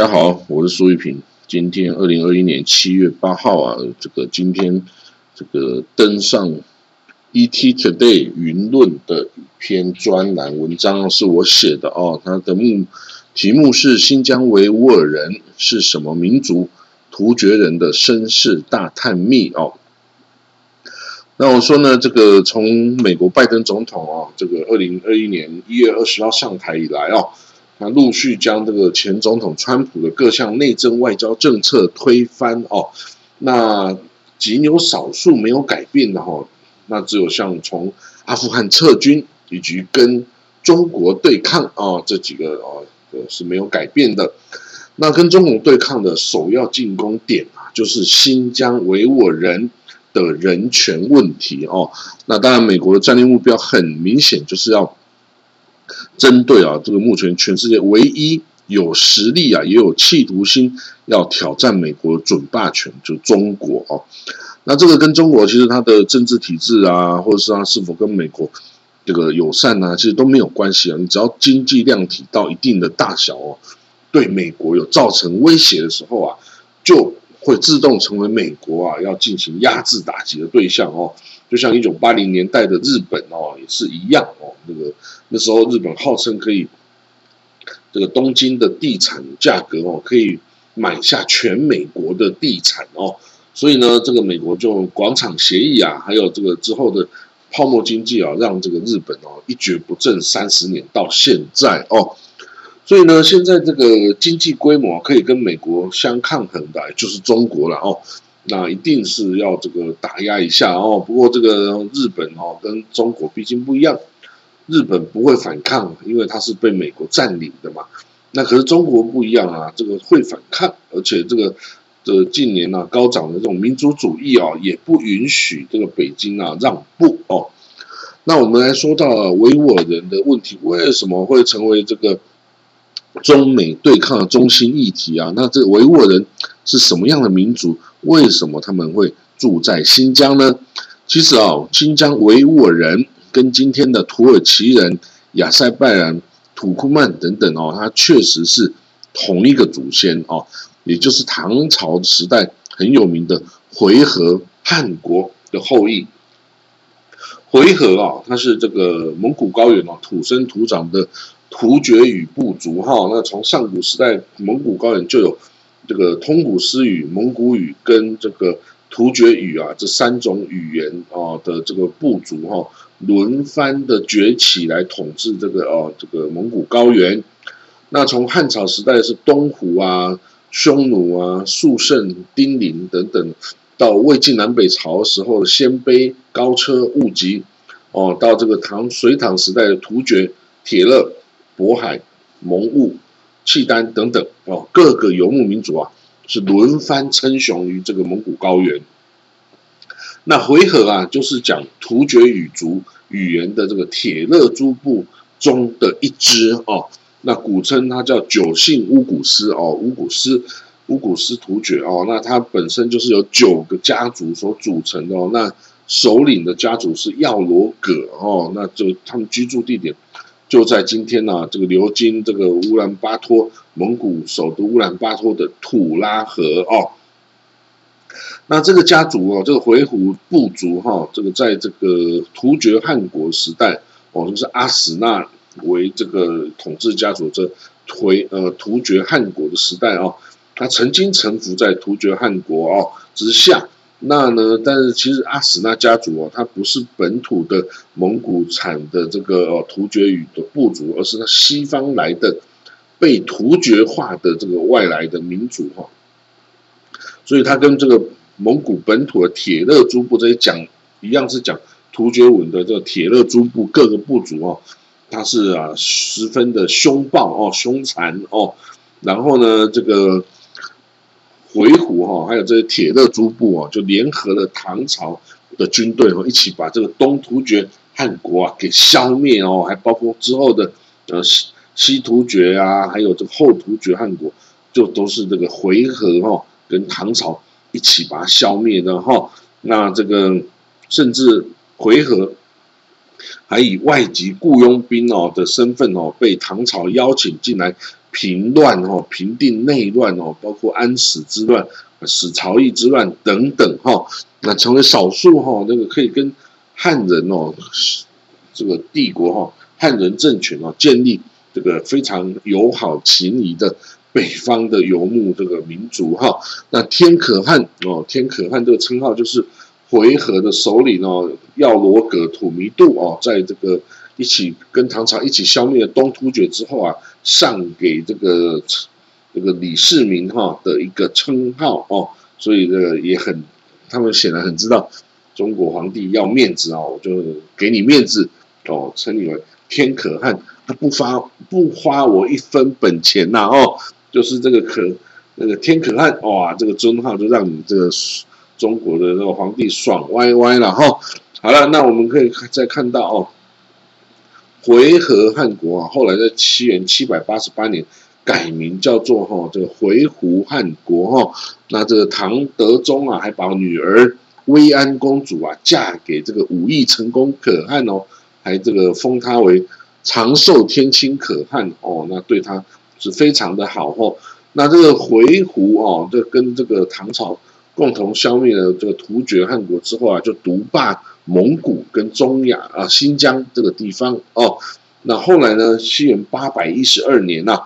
大家好，我是苏玉平。今天二零二一年七月八号啊，这个今天这个登上 ET Today 云论的一篇专栏文章是我写的哦。它的目题目是新疆维吾尔人是什么民族？突厥人的身世大探秘哦。那我说呢，这个从美国拜登总统啊，这个二零二一年一月二十号上台以来哦。那陆续将这个前总统川普的各项内政外交政策推翻哦，那仅有少数没有改变的哈，那只有像从阿富汗撤军以及跟中国对抗啊这几个哦是没有改变的。那跟中国对抗的首要进攻点啊，就是新疆维吾尔人的人权问题哦。那当然，美国的战略目标很明显，就是要。针对啊，这个目前全世界唯一有实力啊，也有企图心要挑战美国准霸权，就中国哦。那这个跟中国其实它的政治体制啊，或者是它是否跟美国这个友善啊，其实都没有关系啊。你只要经济量体到一定的大小哦，对美国有造成威胁的时候啊，就会自动成为美国啊要进行压制打击的对象哦。就像一九八零年代的日本哦，也是一样哦。那个那时候日本号称可以，这个东京的地产价格哦，可以买下全美国的地产哦。所以呢，这个美国就广场协议啊，还有这个之后的泡沫经济啊，让这个日本哦一蹶不振三十年到现在哦。所以呢，现在这个经济规模可以跟美国相抗衡的，就是中国了哦。那一定是要这个打压一下哦。不过这个日本哦，跟中国毕竟不一样，日本不会反抗，因为它是被美国占领的嘛。那可是中国不一样啊，这个会反抗，而且这个这近年呢高涨的这种民族主义啊，也不允许这个北京啊让步哦。那我们来说到维吾尔人的问题，为什么会成为这个？中美对抗的中心议题啊，那这维吾尔人是什么样的民族？为什么他们会住在新疆呢？其实啊，新疆维吾尔人跟今天的土耳其人、亚塞拜然、土库曼等等哦，他确实是同一个祖先哦，也就是唐朝时代很有名的回纥汗国的后裔。回纥啊，他是这个蒙古高原哦土生土长的。突厥语部族哈，那从上古时代蒙古高原就有这个通古斯语、蒙古语跟这个突厥语啊这三种语言啊的这个部族哈，轮番的崛起来统治这个哦这个蒙古高原。那从汉朝时代是东胡啊、匈奴啊、肃慎、丁零等等，到魏晋南北朝时候的鲜卑、高车、兀吉，哦，到这个唐隋唐时代的突厥、铁勒。渤海、蒙兀、契丹等等哦，各个游牧民族啊，是轮番称雄于这个蒙古高原。那回纥啊，就是讲突厥语族语言的这个铁勒诸部中的一支哦。那古称它叫九姓乌古斯哦，乌古斯乌古斯突厥哦。那它本身就是由九个家族所组成的哦。那首领的家族是耀罗葛哦，那就他们居住地点。就在今天呢，这个流经这个乌兰巴托，蒙古首都乌兰巴托的土拉河哦。那这个家族哦，这个回鹘部族哈，这个在这个突厥汗国时代哦，就是阿史那为这个统治家族，这回呃突厥汗国的时代哦，他曾经臣服在突厥汗国哦之下。那呢？但是其实阿史那家族哦，他不是本土的蒙古产的这个哦突厥语的部族，而是他西方来的被突厥化的这个外来的民族哈。所以他跟这个蒙古本土的铁勒诸部这些讲一样，是讲突厥文的这个铁勒诸部各个部族哦，他是啊十分的凶暴哦、凶残哦，然后呢这个。回鹘哈，还有这些铁勒诸部啊，就联合了唐朝的军队哦，一起把这个东突厥汗国啊给消灭哦，还包括之后的呃西西突厥啊，还有这个后突厥汗国，就都是这个回纥哈跟唐朝一起把它消灭的哈。那这个甚至回纥还以外籍雇佣兵哦的身份哦，被唐朝邀请进来平乱哦，平定内乱哦，包括安史之乱、史朝义之乱等等哈，那成为少数哈，那个可以跟汉人哦，这个帝国哈，汉人政权哦，建立这个非常友好情谊的北方的游牧这个民族哈。那天可汗哦，天可汗这个称号就是回纥的首领哦，要罗葛土弥度哦，在这个。一起跟唐朝一起消灭了东突厥之后啊，上给这个这个李世民哈的一个称号哦，所以这个也很，他们显然很知道中国皇帝要面子啊，我就给你面子哦，称你为天可汗，他不发不花我一分本钱呐哦，就是这个可那个天可汗哇，这个尊号就让你这个中国的那个皇帝爽歪歪了哈。好了，那我们可以再看到哦。回纥汉国啊，后来在七元七百八十八年改名叫做哈这个回鹘汉国哈。那这个唐德宗啊，还把女儿威安公主啊嫁给这个武艺成功可汗哦，还这个封他为长寿天亲可汗哦。那对他是非常的好哦。那这个回鹘哦，这跟这个唐朝共同消灭了这个突厥汉国之后啊，就独霸。蒙古跟中亚啊，新疆这个地方哦，那后来呢？西元八百一十二年呐，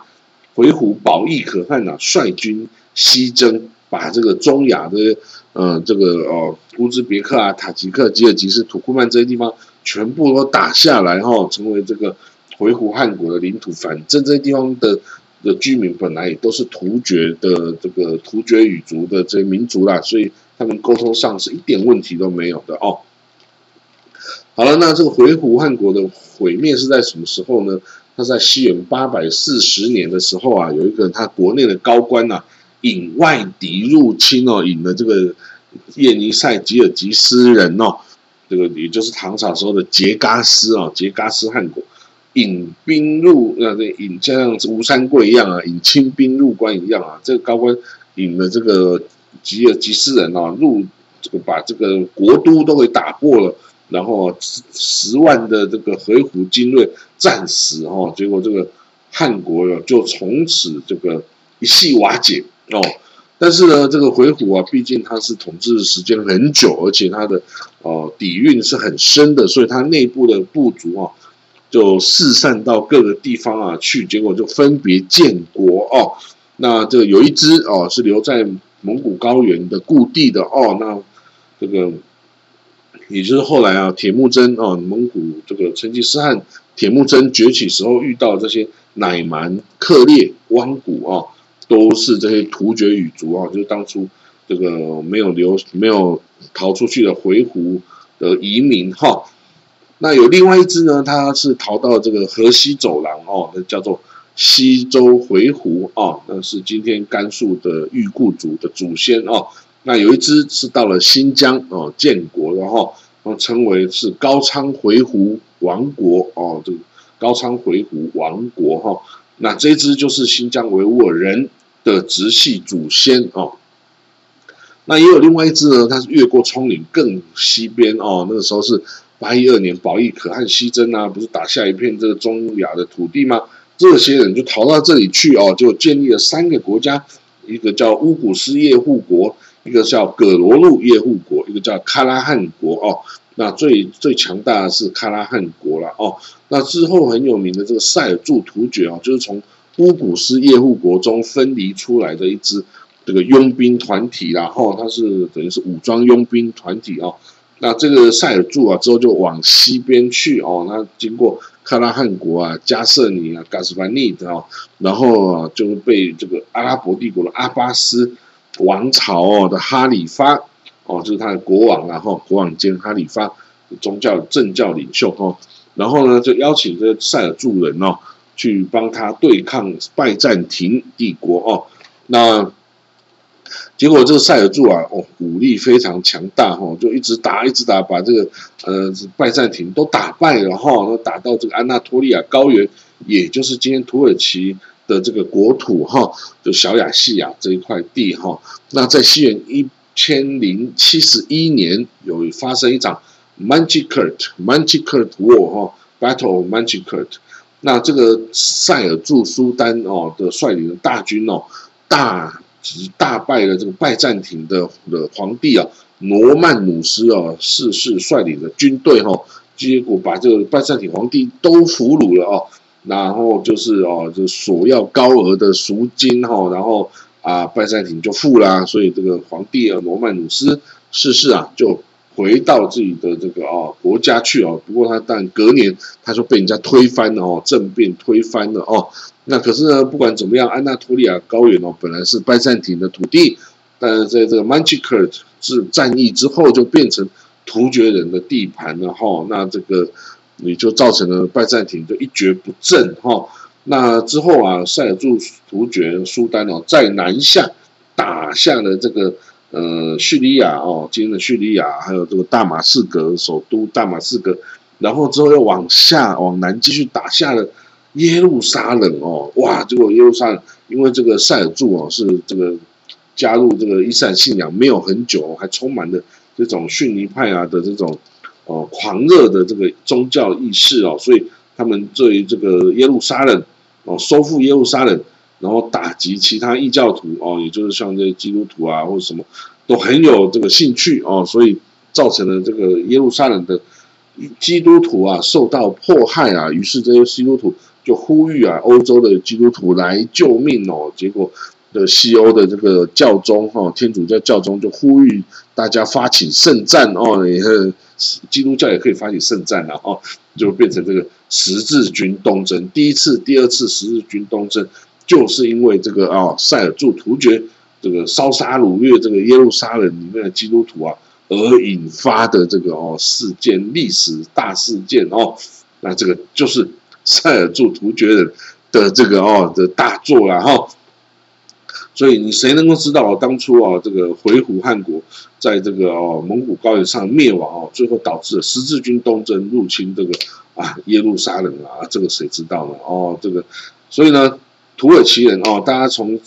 回鹘保义可汗呐，率军西征，把这个中亚的呃这个哦乌兹别克啊、塔吉克、吉尔吉斯、土库曼这些地方全部都打下来哈，成为这个回鹘汗国的领土。反正这些地方的的居民本来也都是突厥的这个突厥语族的这些民族啦，所以他们沟通上是一点问题都没有的哦。好了，那这个回鹘汗国的毁灭是在什么时候呢？他在西元八百四十年的时候啊，有一个他国内的高官呐，引外敌入侵哦，引了这个叶尼塞吉尔吉斯人哦，这个也就是唐朝时候的杰嘎斯啊，杰嘎斯汗国引兵入，那这引像吴三桂一样啊，引清兵入关一样啊，这个高官引了这个吉尔吉斯人啊，入这个把这个国都都给打破了。然后十十万的这个回鹘精锐战死哦，结果这个汉国哟就从此这个一系瓦解哦。但是呢，这个回鹘啊，毕竟它是统治时间很久，而且它的哦底蕴是很深的，所以它内部的部族啊就四散到各个地方啊去，结果就分别建国哦。那这个有一支哦是留在蒙古高原的故地的哦，那这个。也就是后来啊，铁木真啊，蒙古这个成吉思汗铁木真崛起时候遇到这些乃蛮、克烈、汪古啊，都是这些突厥语族啊，就是当初这个没有留、没有逃出去的回鹘的移民哈。那有另外一支呢，他是逃到这个河西走廊哦，那叫做西周回鹘啊，那是今天甘肃的裕固族的祖先哦。那有一支是到了新疆哦建国，然后称为是高昌回鹘王国哦，这个高昌回鹘王国哈，那这支就是新疆维吾尔人的直系祖先哦。那也有另外一支呢，它是越过葱岭更西边哦，那个时候是八一二年保义可汗西征啊，不是打下一片这个中亚的土地吗？这些人就逃到这里去哦，就建立了三个国家，一个叫乌古斯叶护国。一个叫葛罗路叶护国，一个叫喀拉汉国哦。那最最强大的是喀拉汉国了哦。那之后很有名的这个塞尔柱突厥哦，就是从乌古斯叶护国中分离出来的一支这个佣兵团体然后它是等于是武装佣兵团体哦。那这个塞尔柱啊之后就往西边去哦，那经过喀拉汉国啊、加瑟尼啊、噶斯凡尼的哦，然后啊就被这个阿拉伯帝国的阿巴斯。王朝哦的哈里发哦，就是他的国王，然后国王兼哈里发宗教政教领袖哦，然后呢就邀请这个塞尔柱人哦去帮他对抗拜占庭帝国哦，那结果这个塞尔柱啊哦武力非常强大哈，就一直打一直打，把这个呃拜占庭都打败了哈，都打到这个安纳托利亚高原，也就是今天土耳其。的这个国土哈，就小亚细亚这一块地哈，那在西元一千零七十一年有发生一场 Manchikert Manchikert War 哈，Battle of Manchikert，那这个塞尔柱苏丹哦的率领的大军哦，大大败了这个拜占庭的的皇帝啊，罗曼努斯哦逝世率领的军队哈，结果把这个拜占庭皇帝都俘虏了哦，然后就是哦就索要高额的赎金哈，然后啊拜占庭就付了，所以这个皇帝啊罗曼努斯逝世啊就。回到自己的这个哦国家去哦，不过他但隔年他就被人家推翻了哦，政变推翻了哦。那可是呢，不管怎么样，安纳托利亚高原哦本来是拜占庭的土地，但是在这个 Manchikert 是战役之后就变成突厥人的地盘了哈。那这个也就造成了拜占庭就一蹶不振哈。那之后啊，塞尔柱突厥苏丹哦在南下打下了这个。呃，叙利亚哦，今天的叙利亚，还有这个大马士革首都大马士革，然后之后又往下往南继续打下了耶路撒冷哦，哇！结果耶路撒冷因为这个塞尔柱哦是这个加入这个伊斯兰信仰没有很久，还充满了这种逊尼派啊的这种哦狂热的这个宗教意识哦，所以他们对于这个耶路撒冷哦收复耶路撒冷。然后打击其他异教徒哦，也就是像这些基督徒啊或者什么，都很有这个兴趣哦，所以造成了这个耶路撒冷的基督徒啊受到迫害啊，于是这些基督徒就呼吁啊欧洲的基督徒来救命哦，结果的西欧的这个教宗哈天主教教宗就呼吁大家发起圣战哦，也基督教也可以发起圣战了哦，就变成这个十字军东征，第一次、第二次十字军东征。就是因为这个啊，塞尔柱突厥这个烧杀掳掠这个耶路撒冷里面的基督徒啊，而引发的这个哦事件，历史大事件哦，那这个就是塞尔柱突厥人的这个哦的大作了哈。所以你谁能够知道当初啊这个回鹘汗国在这个哦蒙古高原上灭亡哦，最后导致了十字军东征入侵这个啊耶路撒冷啊？这个谁知道呢？哦，这个所以呢？土耳其人哦，大家从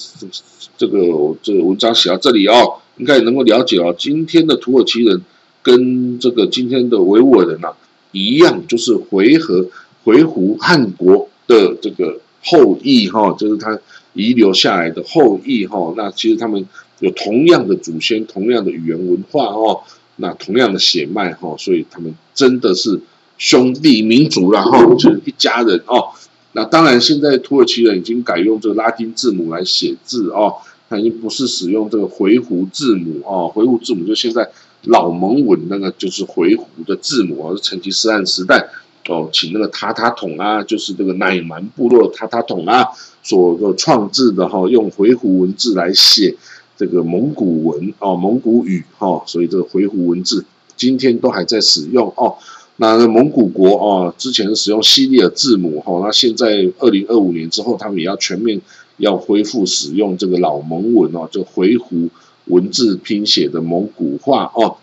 这个这个文章写到这里哦，应该能够了解哦，今天的土耳其人跟这个今天的维吾尔人呐一样，就是回纥回鹘汗国的这个后裔哈，就是他遗留下来的后裔哈。那其实他们有同样的祖先、同样的语言文化哦，那同样的血脉哈，所以他们真的是兄弟民族然后就是一家人哦。那当然，现在土耳其人已经改用这个拉丁字母来写字哦，他已经不是使用这个回鹘字母哦，回鹘字母就现在老蒙文那个就是回鹘的字母，是成吉思汗时代哦，请那个塔塔统啊，就是这个乃蛮部落塔塔统啊所创制的哈，用回鹘文字来写这个蒙古文哦，蒙古语哈，所以这个回鹘文字今天都还在使用哦。那蒙古国哦，之前使用西里尔字母哈，那现在二零二五年之后，他们也要全面要恢复使用这个老蒙文哦，就回鹘文字拼写的蒙古话哦。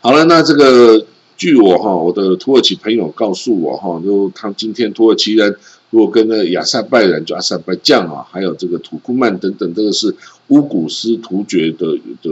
好了，那这个据我哈，我的土耳其朋友告诉我哈，就他今天土耳其人如果跟那亚塞拜人，就阿塞拜疆啊，还有这个土库曼等等，这个是乌古斯突厥的的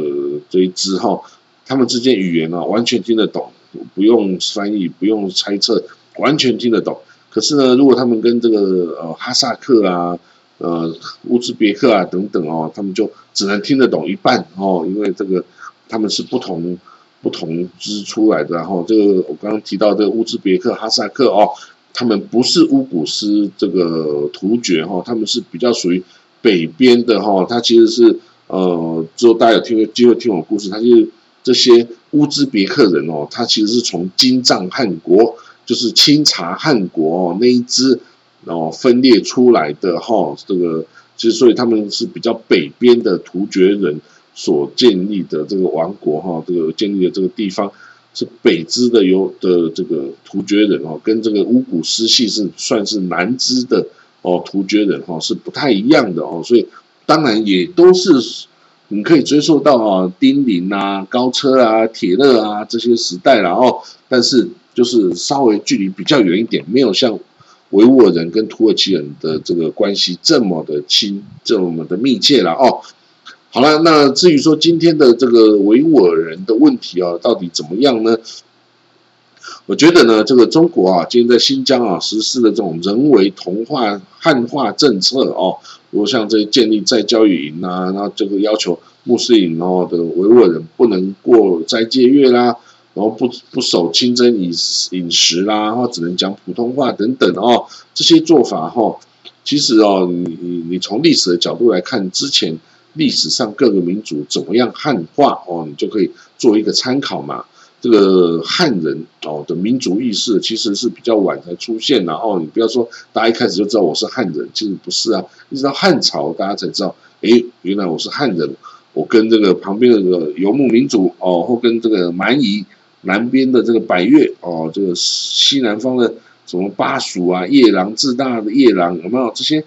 这一支哈，他们之间语言啊，完全听得懂。不用翻译，不用猜测，完全听得懂。可是呢，如果他们跟这个呃哈萨克啊、呃乌兹别克啊等等哦，他们就只能听得懂一半哦，因为这个他们是不同不同支出来的。然后这个我刚刚提到这个乌兹别克、哈萨克哦，他们不是乌古斯这个突厥哈，他们是比较属于北边的哈。他其实是呃，之后大家有听机会听我故事，他是。这些乌兹别克人哦，他其实是从金帐汗国，就是清查汗国哦那一支哦分裂出来的哈。这个其实所以他们是比较北边的突厥人所建立的这个王国哈。这个建立的这个地方是北支的有的这个突厥人哦，跟这个乌古斯系是算是南支的哦突厥人哈是不太一样的哦。所以当然也都是。你可以追溯到啊，丁零啊、高车啊、铁勒啊这些时代了哦，但是就是稍微距离比较远一点，没有像维吾尔人跟土耳其人的这个关系这么的亲、这么的密切了哦。好了，那至于说今天的这个维吾尔人的问题啊，到底怎么样呢？我觉得呢，这个中国啊，今天在新疆啊实施的这种人为同化汉化政策哦，如果像这建立在教育营啊，然后这个要求穆斯林哦的维吾尔人不能过斋戒月啦，然后不不守清真饮饮食啦，然后只能讲普通话等等哦，这些做法哈，其实哦，你你你从历史的角度来看，之前。历史上各个民族怎么样汉化哦，你就可以做一个参考嘛。这个汉人哦的民族意识其实是比较晚才出现的哦。你不要说大家一开始就知道我是汉人，其实不是啊。一直到汉朝大家才知道，哎，原来我是汉人。我跟这个旁边的这个游牧民族哦，或跟这个蛮夷南边的这个百越哦，这个西南方的什么巴蜀啊、夜郎自大的夜郎有没有？这些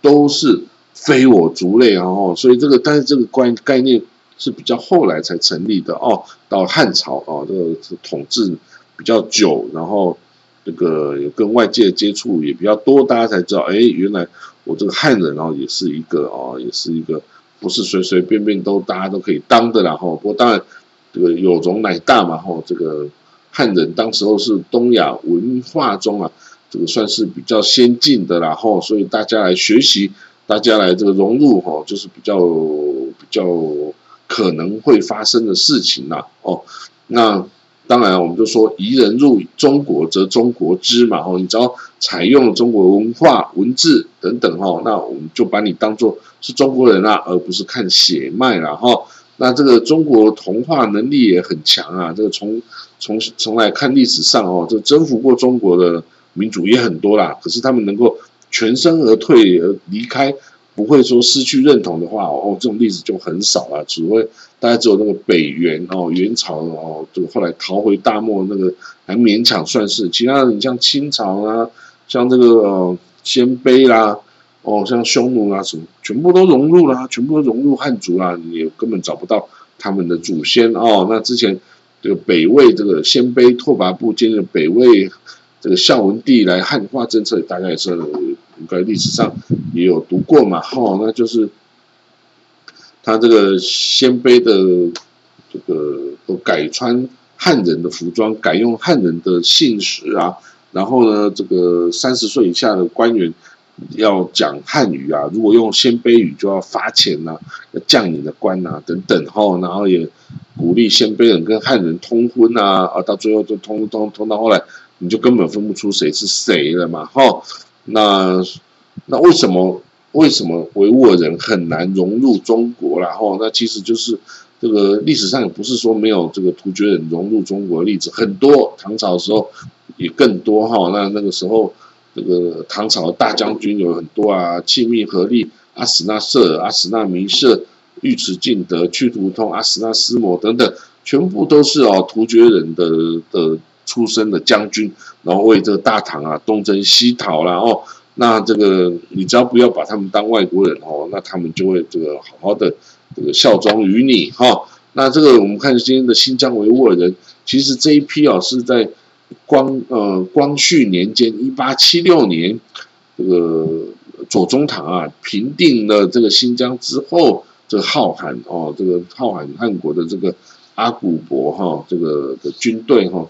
都是。非我族类啊，哦，所以这个，但是这个关概念是比较后来才成立的哦。到汉朝哦，这个统治比较久，然后这个跟外界接触也比较多，大家才知道，哎，原来我这个汉人哦，也是一个哦，也是一个不是随随便便都大家都可以当的，然后不过当然这个有容乃大嘛，吼，这个汉人当时候是东亚文化中啊，这个算是比较先进的，然后所以大家来学习。大家来这个融入哈，就是比较比较可能会发生的事情啦。哦，那当然我们就说，夷人入中国则中国之嘛。哦，你只要采用中国文化、文字等等哈，那我们就把你当做是中国人啦，而不是看血脉了哈。那这个中国同化能力也很强啊。这个从从从来看历史上哦，这征服过中国的民族也很多啦。可是他们能够。全身而退而离开，不会说失去认同的话哦，这种例子就很少了。只会大家只有那个北元哦，元朝哦，就后来逃回大漠那个还勉强算是。其他的你像清朝啊，像这个鲜卑啦，哦，像匈奴啊什么，全部都融入了，全部都融入汉族啦，你也根本找不到他们的祖先哦。那之前这个北魏这个鲜卑拓跋部建立北魏这个孝文帝来汉化政策，大概也是。在历史上也有读过嘛，哈，那就是他这个鲜卑的这个都改穿汉人的服装，改用汉人的姓氏啊，然后呢，这个三十岁以下的官员要讲汉语啊，如果用鲜卑语就要罚钱呐，要降你的官呐，等等，哈，然后也鼓励鲜卑人跟汉人通婚啊，啊，到最后就通通通到后来，你就根本分不出谁是谁了嘛，哈。那那为什么为什么维吾尔人很难融入中国然后那其实就是这个历史上也不是说没有这个突厥人融入中国的例子，很多唐朝的时候也更多哈。那那个时候这个唐朝大将军有很多啊，契密合力、阿史那色、阿史那弥色、尉迟敬德、屈突通、阿史那思摩等等，全部都是哦突厥人的的。出身的将军，然后为这个大唐啊东征西讨啦哦，那这个你只要不要把他们当外国人哦，那他们就会这个好好的这个效忠于你哈。那这个我们看今天的新疆维吾尔人，其实这一批啊是在光呃光绪年间一八七六年，这个左宗棠啊平定了这个新疆之后，这个浩瀚哦这个浩瀚汉国的这个阿古柏哈这个的军队哈。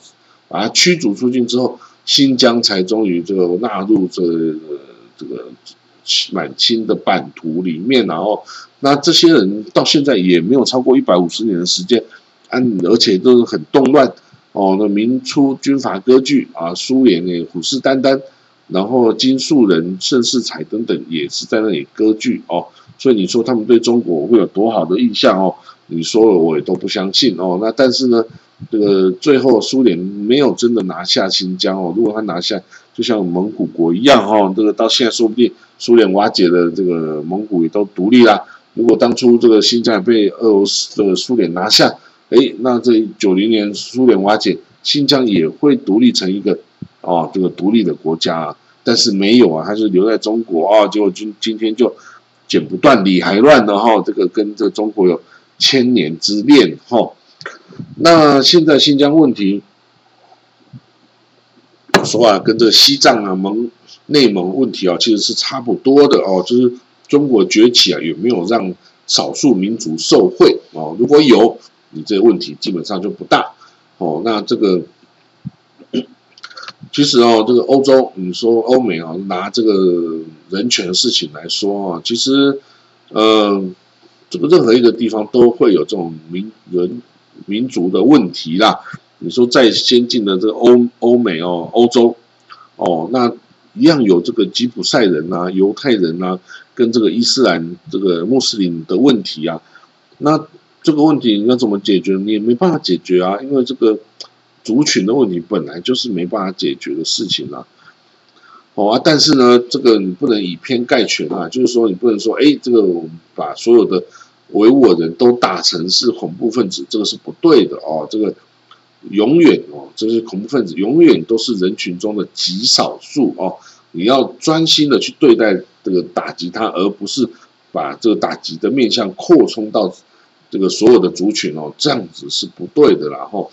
把它驱逐出境之后，新疆才终于这个纳入这这个满清的版图里面。然后，那这些人到现在也没有超过一百五十年的时间，嗯而且都是很动乱哦。那明初军阀割据啊，苏联呢虎视眈眈，然后金树人盛世才等等也是在那里割据哦。所以你说他们对中国会有多好的印象哦？你说了我也都不相信哦。那但是呢？这个最后苏联没有真的拿下新疆哦，如果他拿下，就像蒙古国一样哈，这个到现在说不定苏联瓦解的这个蒙古也都独立啦。如果当初这个新疆被俄罗斯这个苏联拿下，哎，那这九零年苏联瓦解，新疆也会独立成一个哦这个独立的国家啊。但是没有啊，还是留在中国啊，结果今今天就剪不断理还乱的哈，这个跟这中国有千年之恋哈。那现在新疆问题，说啊，跟这西藏啊、蒙内蒙问题啊，其实是差不多的哦。就是中国崛起啊，有没有让少数民族受惠哦？如果有，你这个问题基本上就不大哦。那这个其实哦，这个欧洲，你说欧美啊，拿这个人权事情来说啊，其实，呃，这个任何一个地方都会有这种民人民族的问题啦。你说再先进的这个欧欧美哦，欧洲哦，那一样有这个吉普赛人呐、犹太人呐，跟这个伊斯兰这个穆斯林的问题啊。那这个问题你要怎么解决？你也没办法解决啊，因为这个。族群的问题本来就是没办法解决的事情啦，好啊，但是呢，这个你不能以偏概全啊，就是说你不能说，哎，这个我们把所有的维吾尔人都打成是恐怖分子，这个是不对的哦，这个永远哦，这些恐怖分子永远都是人群中的极少数哦，你要专心的去对待这个打击他，而不是把这个打击的面向扩充到这个所有的族群哦，这样子是不对的，然后。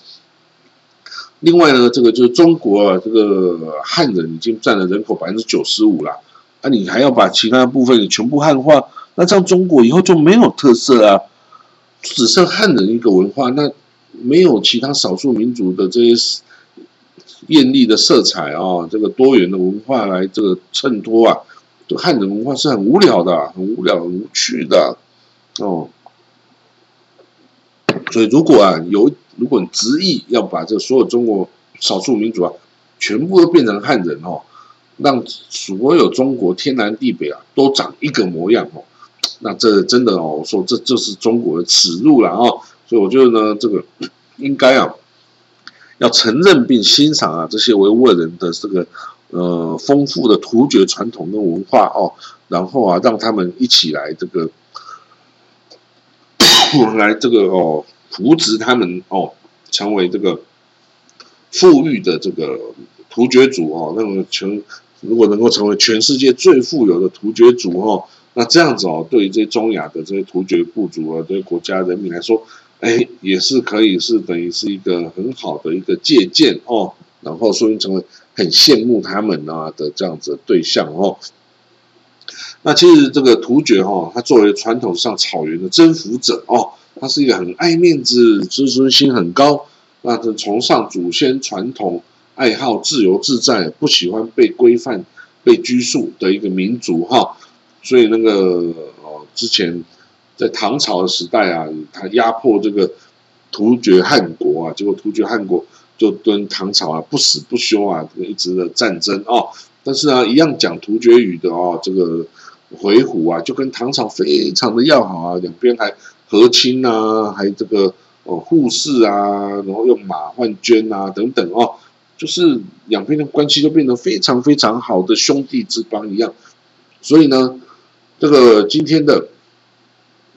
另外呢，这个就是中国啊，这个汉人已经占了人口百分之九十五了，那你还要把其他部分全部汉化，那这样中国以后就没有特色啊，只剩汉人一个文化，那没有其他少数民族的这些艳丽的色彩啊，这个多元的文化来这个衬托啊，这汉人文化是很无聊的，很无聊、很无趣的哦。所以如果啊有。如果你执意要把这所有中国少数民族啊，全部都变成汉人哦，让所有中国天南地北啊都长一个模样哦，那这真的哦，我说这就是中国的耻辱了哦。所以我觉得呢，这个应该啊，要承认并欣赏啊这些维吾尔人的这个呃丰富的突厥传统跟文化哦，然后啊让他们一起来这个来这个哦。扶植他们哦，成为这个富裕的这个突厥族哦，那么全如果能够成为全世界最富有的突厥族哦，那这样子哦，对于这些中亚的这些突厥部族啊，对国家人民来说，哎，也是可以是等于是一个很好的一个借鉴哦，然后说明成为很羡慕他们啊的这样子的对象哦。那其实这个突厥哈，它作为传统上草原的征服者哦。他是一个很爱面子、自尊心很高，那是崇尚祖先传统、爱好自由自在、不喜欢被规范、被拘束的一个民族哈。所以那个哦，之前在唐朝的时代啊，他压迫这个突厥汗国啊，结果突厥汗国就跟唐朝啊不死不休啊，一直的战争哦。但是呢，一样讲突厥语的哦，这个回鹘啊，就跟唐朝非常的要好啊，两边还。和亲啊，还这个哦，互市啊，然后用马换绢啊，等等哦，就是两边的关系都变得非常非常好的兄弟之邦一样。所以呢，这个今天的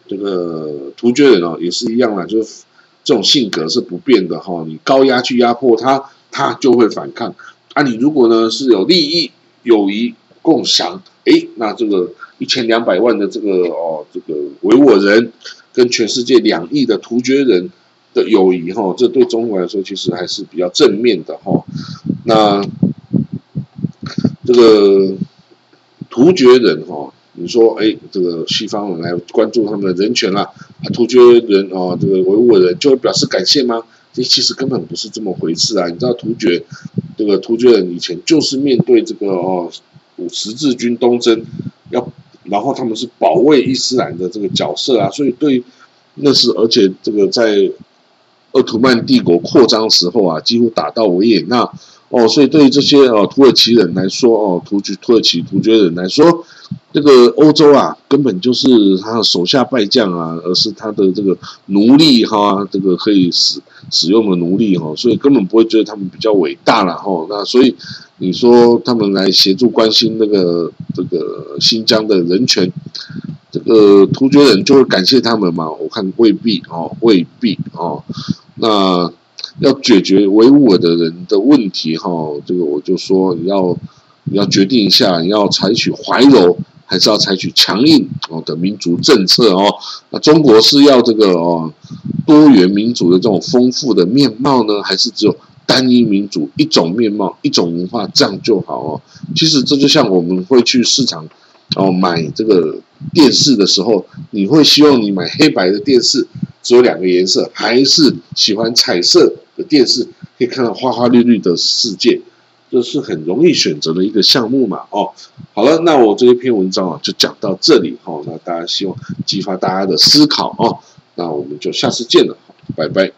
这个突厥人哦，也是一样啦，就是这种性格是不变的哈。你高压去压迫他，他就会反抗。啊，你如果呢是有利益、友谊共享，诶，那这个一千两百万的这个哦，这个维吾尔人。跟全世界两亿的突厥人的友谊，哈，这对中国来说其实还是比较正面的，哈。那这个突厥人，哈，你说，哎，这个西方人来关注他们的人权啦，啊，突厥人哦，这个维吾尔人就会表示感谢吗？这其实根本不是这么回事啊！你知道突厥这个突厥人以前就是面对这个哦十字军东征要。然后他们是保卫伊斯兰的这个角色啊，所以对那是而且这个在鄂图曼帝国扩张时候啊，几乎打到维也纳哦，所以对于这些哦土耳其人来说哦，突厥土耳其突厥人来说，这个欧洲啊根本就是他的手下败将啊，而是他的这个奴隶哈，这个可以使使用的奴隶哈，所以根本不会觉得他们比较伟大了哈，那所以。你说他们来协助关心那个这个新疆的人权，这个突厥人就会感谢他们嘛？我看未必哦，未必哦。那要解决维吾尔的人的问题哈，这个我就说你要你要决定一下，你要采取怀柔还是要采取强硬哦的民族政策哦？那中国是要这个哦多元民族的这种丰富的面貌呢，还是只有？单一民族一种面貌一种文化这样就好哦。其实这就像我们会去市场哦买这个电视的时候，你会希望你买黑白的电视只有两个颜色，还是喜欢彩色的电视可以看到花花绿绿的世界？这是很容易选择的一个项目嘛，哦，好了，那我这一篇文章啊就讲到这里，哈，那大家希望激发大家的思考哦，那我们就下次见了，拜拜。